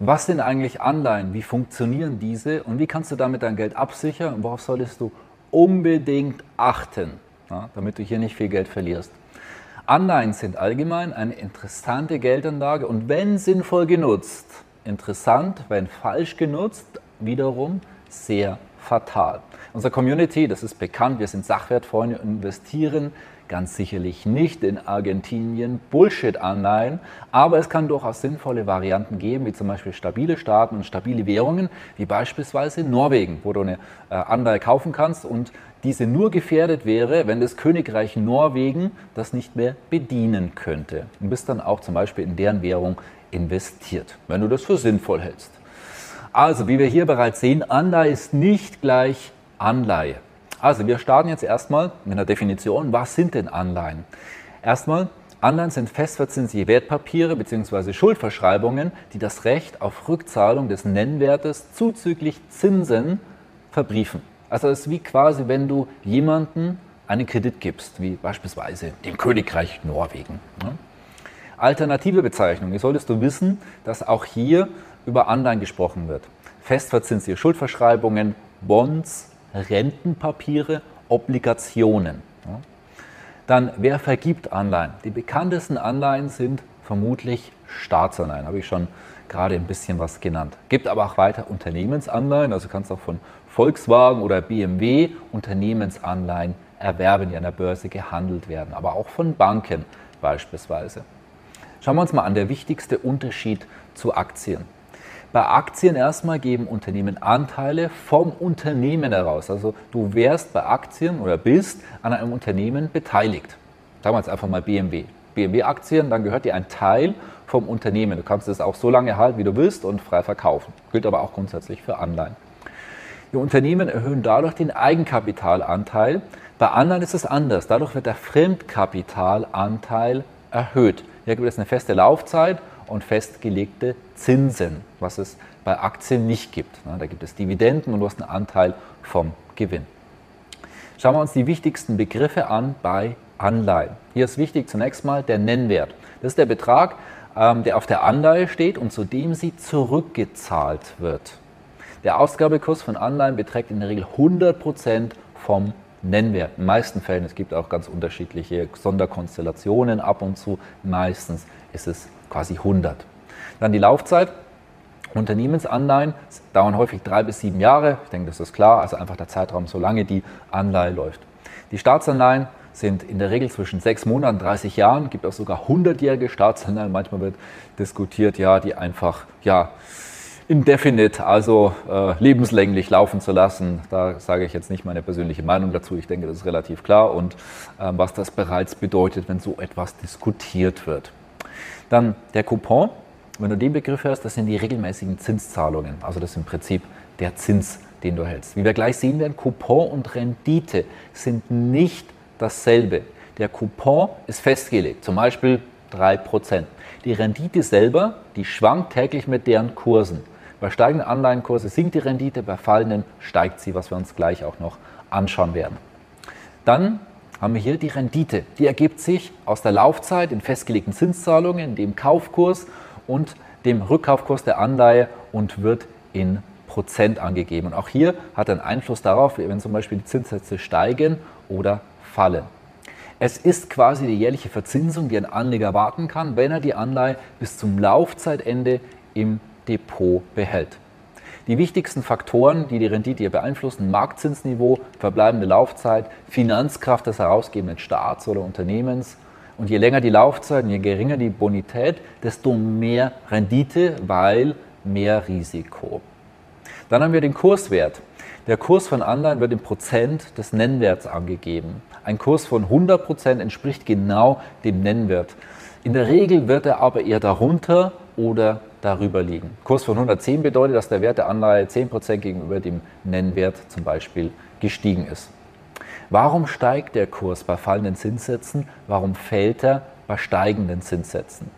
Was sind eigentlich Anleihen? Wie funktionieren diese? Und wie kannst du damit dein Geld absichern? Und worauf solltest du unbedingt achten, ja, damit du hier nicht viel Geld verlierst? Anleihen sind allgemein eine interessante Geldanlage und wenn sinnvoll genutzt, interessant, wenn falsch genutzt, wiederum sehr fatal. Unsere Community, das ist bekannt, wir sind Sachwertfreunde und investieren Ganz sicherlich nicht in Argentinien Bullshit-Anleihen, aber es kann durchaus sinnvolle Varianten geben, wie zum Beispiel stabile Staaten und stabile Währungen, wie beispielsweise Norwegen, wo du eine äh, Anleihe kaufen kannst und diese nur gefährdet wäre, wenn das Königreich Norwegen das nicht mehr bedienen könnte. Und bist dann auch zum Beispiel in deren Währung investiert, wenn du das für sinnvoll hältst. Also, wie wir hier bereits sehen, Anleihe ist nicht gleich Anleihe. Also wir starten jetzt erstmal mit einer Definition. Was sind denn Anleihen? Erstmal, Anleihen sind festverzinsliche Wertpapiere bzw. Schuldverschreibungen, die das Recht auf Rückzahlung des Nennwertes zuzüglich Zinsen verbriefen. Also es ist wie quasi, wenn du jemanden einen Kredit gibst, wie beispielsweise dem Königreich Norwegen. Alternative Bezeichnung. Hier solltest du wissen, dass auch hier über Anleihen gesprochen wird. Festverzinsliche Schuldverschreibungen, Bonds, Rentenpapiere, Obligationen. Dann, wer vergibt Anleihen? Die bekanntesten Anleihen sind vermutlich Staatsanleihen, habe ich schon gerade ein bisschen was genannt. Gibt aber auch weiter Unternehmensanleihen, also kannst auch von Volkswagen oder BMW Unternehmensanleihen erwerben, die an der Börse gehandelt werden, aber auch von Banken beispielsweise. Schauen wir uns mal an, der wichtigste Unterschied zu Aktien. Bei Aktien erstmal geben Unternehmen Anteile vom Unternehmen heraus. Also du wärst bei Aktien oder bist an einem Unternehmen beteiligt. Sagen wir jetzt einfach mal BMW. BMW-Aktien, dann gehört dir ein Teil vom Unternehmen. Du kannst es auch so lange halten, wie du willst und frei verkaufen. Gilt aber auch grundsätzlich für Anleihen. Die Unternehmen erhöhen dadurch den Eigenkapitalanteil. Bei Anleihen ist es anders. Dadurch wird der Fremdkapitalanteil erhöht. Hier gibt es eine feste Laufzeit und festgelegte Zinsen, was es bei Aktien nicht gibt. Da gibt es Dividenden und du hast einen Anteil vom Gewinn. Schauen wir uns die wichtigsten Begriffe an bei Anleihen. Hier ist wichtig zunächst mal der Nennwert. Das ist der Betrag, ähm, der auf der Anleihe steht und zu dem sie zurückgezahlt wird. Der Ausgabekurs von Anleihen beträgt in der Regel 100% vom Nennwert. In den meisten Fällen, es gibt auch ganz unterschiedliche Sonderkonstellationen ab und zu, meistens ist es quasi 100. Dann die Laufzeit. Unternehmensanleihen dauern häufig drei bis sieben Jahre. Ich denke, das ist klar. Also einfach der Zeitraum, solange die Anleihe läuft. Die Staatsanleihen sind in der Regel zwischen sechs Monaten und 30 Jahren. Es gibt auch sogar 100-jährige Staatsanleihen. Manchmal wird diskutiert, ja, die einfach, ja, indefinite, also äh, lebenslänglich laufen zu lassen. Da sage ich jetzt nicht meine persönliche Meinung dazu. Ich denke, das ist relativ klar und äh, was das bereits bedeutet, wenn so etwas diskutiert wird. Dann der Coupon, wenn du den Begriff hörst, das sind die regelmäßigen Zinszahlungen. Also das ist im Prinzip der Zins, den du hältst. Wie wir gleich sehen werden, Coupon und Rendite sind nicht dasselbe. Der Coupon ist festgelegt, zum Beispiel 3%. Die Rendite selber, die schwankt täglich mit deren Kursen. Bei steigenden Anleihenkurse sinkt die Rendite, bei fallenden steigt sie, was wir uns gleich auch noch anschauen werden. Dann haben wir hier die Rendite. Die ergibt sich aus der Laufzeit in festgelegten Zinszahlungen, dem Kaufkurs und dem Rückkaufkurs der Anleihe und wird in Prozent angegeben. Und auch hier hat einen Einfluss darauf, wenn zum Beispiel die Zinssätze steigen oder fallen. Es ist quasi die jährliche Verzinsung, die ein Anleger warten kann, wenn er die Anleihe bis zum Laufzeitende im Depot behält. Die wichtigsten Faktoren, die die Rendite hier beeinflussen, Marktzinsniveau, verbleibende Laufzeit, Finanzkraft des herausgebenden Staats oder Unternehmens. Und je länger die Laufzeit und je geringer die Bonität, desto mehr Rendite, weil mehr Risiko. Dann haben wir den Kurswert. Der Kurs von Anleihen wird im Prozent des Nennwerts angegeben. Ein Kurs von 100 Prozent entspricht genau dem Nennwert. In der Regel wird er aber eher darunter oder darüber liegen. Kurs von 110 bedeutet, dass der Wert der Anleihe 10% gegenüber dem Nennwert zum Beispiel gestiegen ist. Warum steigt der Kurs bei fallenden Zinssätzen? Warum fällt er bei steigenden Zinssätzen?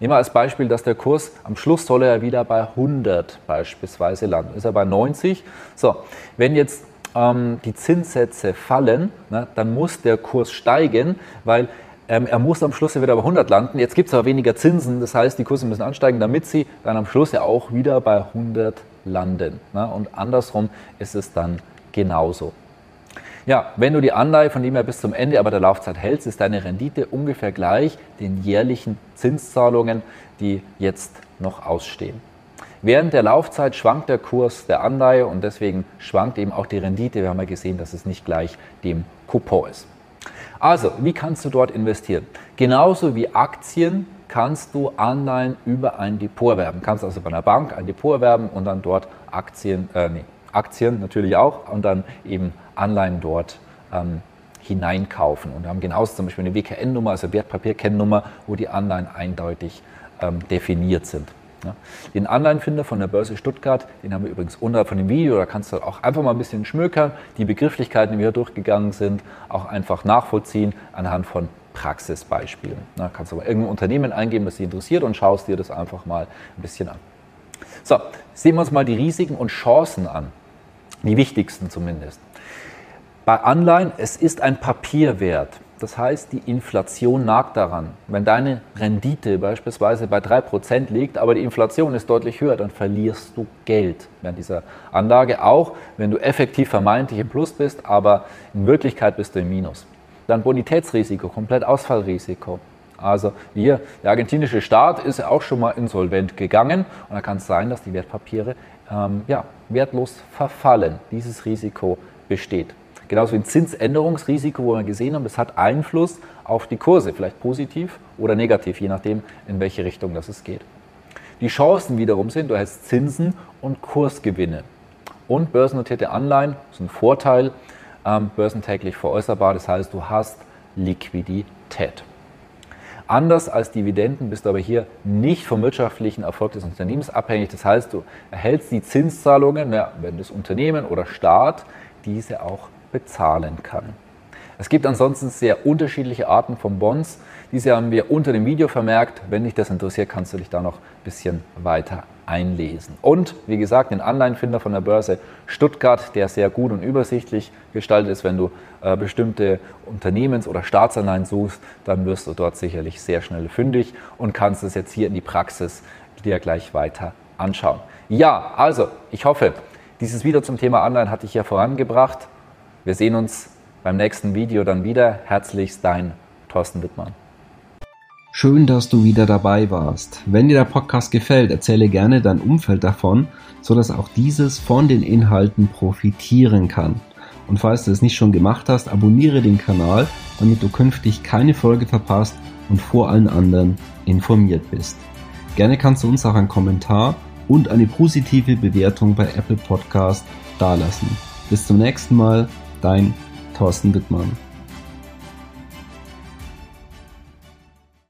Nehmen wir als Beispiel, dass der Kurs am Schluss soll er wieder bei 100 beispielsweise landen. Ist er bei 90? So, wenn jetzt ähm, die Zinssätze fallen, ne, dann muss der Kurs steigen, weil ähm, er muss am Schluss ja wieder bei 100 landen. Jetzt gibt es aber weniger Zinsen, das heißt, die Kurse müssen ansteigen, damit sie dann am Schluss ja auch wieder bei 100 landen. Ne? Und andersrum ist es dann genauso. Ja, wenn du die Anleihe von dem her bis zum Ende aber der Laufzeit hältst, ist deine Rendite ungefähr gleich den jährlichen Zinszahlungen, die jetzt noch ausstehen. Während der Laufzeit schwankt der Kurs der Anleihe und deswegen schwankt eben auch die Rendite. Wir haben ja gesehen, dass es nicht gleich dem Coupon ist. Also, wie kannst du dort investieren? Genauso wie Aktien kannst du Anleihen über ein Depot erwerben. Kannst also bei einer Bank ein Depot erwerben und dann dort Aktien, äh, nee, Aktien natürlich auch und dann eben Anleihen dort ähm, hineinkaufen. Und wir haben genauso zum Beispiel eine WKN-Nummer, also Wertpapierkennnummer, wo die Anleihen eindeutig ähm, definiert sind. Ja. Den Anleihenfinder von der Börse Stuttgart, den haben wir übrigens unterhalb von dem Video, da kannst du auch einfach mal ein bisschen schmökern, die Begrifflichkeiten, die wir hier durchgegangen sind, auch einfach nachvollziehen anhand von Praxisbeispielen. Da kannst du aber irgendein Unternehmen eingeben, das dich interessiert und schaust dir das einfach mal ein bisschen an. So, sehen wir uns mal die Risiken und Chancen an. Die wichtigsten zumindest. Bei Anleihen, es ist ein Papierwert. Das heißt, die Inflation nagt daran. Wenn deine Rendite beispielsweise bei 3% liegt, aber die Inflation ist deutlich höher, dann verlierst du Geld während dieser Anlage, auch wenn du effektiv vermeintlich im Plus bist, aber in Wirklichkeit bist du im Minus. Dann Bonitätsrisiko, komplett Ausfallrisiko. Also hier, der argentinische Staat ist auch schon mal insolvent gegangen und da kann es sein, dass die Wertpapiere ähm, ja, wertlos verfallen. Dieses Risiko besteht. Genauso wie ein Zinsänderungsrisiko, wo wir gesehen haben, das hat Einfluss auf die Kurse, vielleicht positiv oder negativ, je nachdem, in welche Richtung das es geht. Die Chancen wiederum sind, du hast Zinsen und Kursgewinne. Und börsennotierte Anleihen ist ein Vorteil, ähm, börsentäglich veräußerbar, das heißt, du hast Liquidität. Anders als Dividenden bist du aber hier nicht vom wirtschaftlichen Erfolg des Unternehmens abhängig. Das heißt, du erhältst die Zinszahlungen, wenn das Unternehmen oder Staat diese auch bezahlen kann. Es gibt ansonsten sehr unterschiedliche Arten von Bonds. Diese haben wir unter dem Video vermerkt. Wenn dich das interessiert, kannst du dich da noch ein bisschen weiter einlesen. Und wie gesagt, den Anleihenfinder von der Börse Stuttgart, der sehr gut und übersichtlich gestaltet ist. Wenn du äh, bestimmte Unternehmens- oder Staatsanleihen suchst, dann wirst du dort sicherlich sehr schnell fündig und kannst es jetzt hier in die Praxis dir gleich weiter anschauen. Ja, also ich hoffe, dieses Video zum Thema Anleihen hat dich hier vorangebracht. Wir sehen uns beim nächsten Video dann wieder. Herzlichst dein Thorsten Wittmann. Schön, dass du wieder dabei warst. Wenn dir der Podcast gefällt, erzähle gerne dein Umfeld davon, sodass auch dieses von den Inhalten profitieren kann. Und falls du es nicht schon gemacht hast, abonniere den Kanal, damit du künftig keine Folge verpasst und vor allen anderen informiert bist. Gerne kannst du uns auch einen Kommentar und eine positive Bewertung bei Apple Podcast dalassen. Bis zum nächsten Mal, dein Thorsten Wittmann.